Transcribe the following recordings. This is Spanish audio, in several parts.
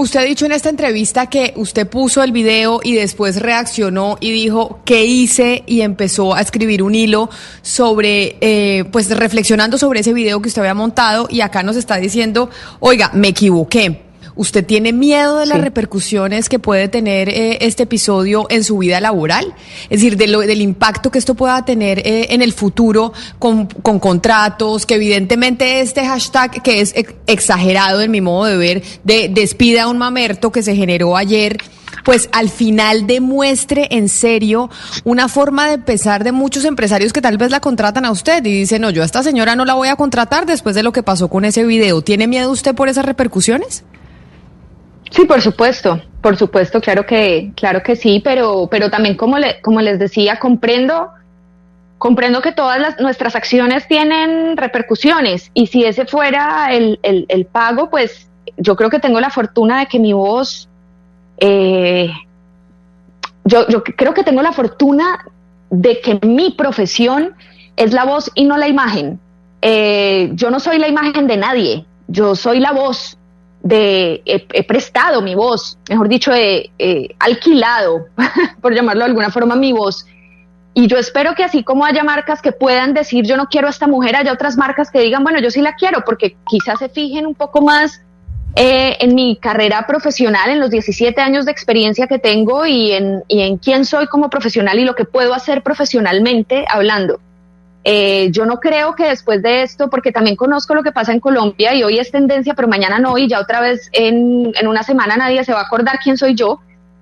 Usted ha dicho en esta entrevista que usted puso el video y después reaccionó y dijo qué hice y empezó a escribir un hilo sobre, eh, pues reflexionando sobre ese video que usted había montado y acá nos está diciendo, oiga, me equivoqué. ¿Usted tiene miedo de las repercusiones que puede tener eh, este episodio en su vida laboral? Es decir, de lo, del impacto que esto pueda tener eh, en el futuro con, contratos, que evidentemente este hashtag que es exagerado en mi modo de ver, de despida a un mamerto que se generó ayer, pues al final demuestre en serio una forma de pesar de muchos empresarios que tal vez la contratan a usted y dicen, no, yo a esta señora no la voy a contratar después de lo que pasó con ese video. ¿Tiene miedo usted por esas repercusiones? Sí, por supuesto, por supuesto, claro que, claro que sí, pero, pero también como, le, como les decía, comprendo, comprendo que todas las, nuestras acciones tienen repercusiones y si ese fuera el, el, pago, pues yo creo que tengo la fortuna de que mi voz, eh, yo, yo creo que tengo la fortuna de que mi profesión es la voz y no la imagen. Eh, yo no soy la imagen de nadie, yo soy la voz de he, prestado mi voz, mejor dicho, he, alquilado, por llamarlo de alguna forma, mi voz. Y yo espero que así como haya marcas que puedan decir yo no quiero a esta mujer, haya otras marcas que digan, bueno, yo sí la quiero, porque quizás se fijen un poco más eh, en mi carrera profesional, en los 17 años de experiencia que tengo y en, y en quién soy como profesional y lo que puedo hacer profesionalmente hablando. Eh, yo no creo que después de esto, porque también conozco lo que pasa en Colombia y hoy es tendencia, pero mañana no, y ya otra vez en, una semana nadie se va a acordar quién soy yo.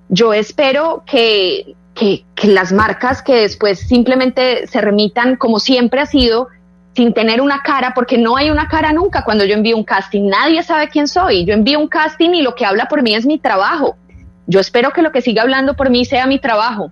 Yo espero que, que las marcas que después simplemente se remitan como siempre ha sido, sin tener una cara, porque no hay una cara nunca cuando yo envío un casting. Nadie sabe quién soy. Yo envío un casting y lo que habla por mí es mi trabajo. Yo espero que lo que siga hablando por mí sea mi trabajo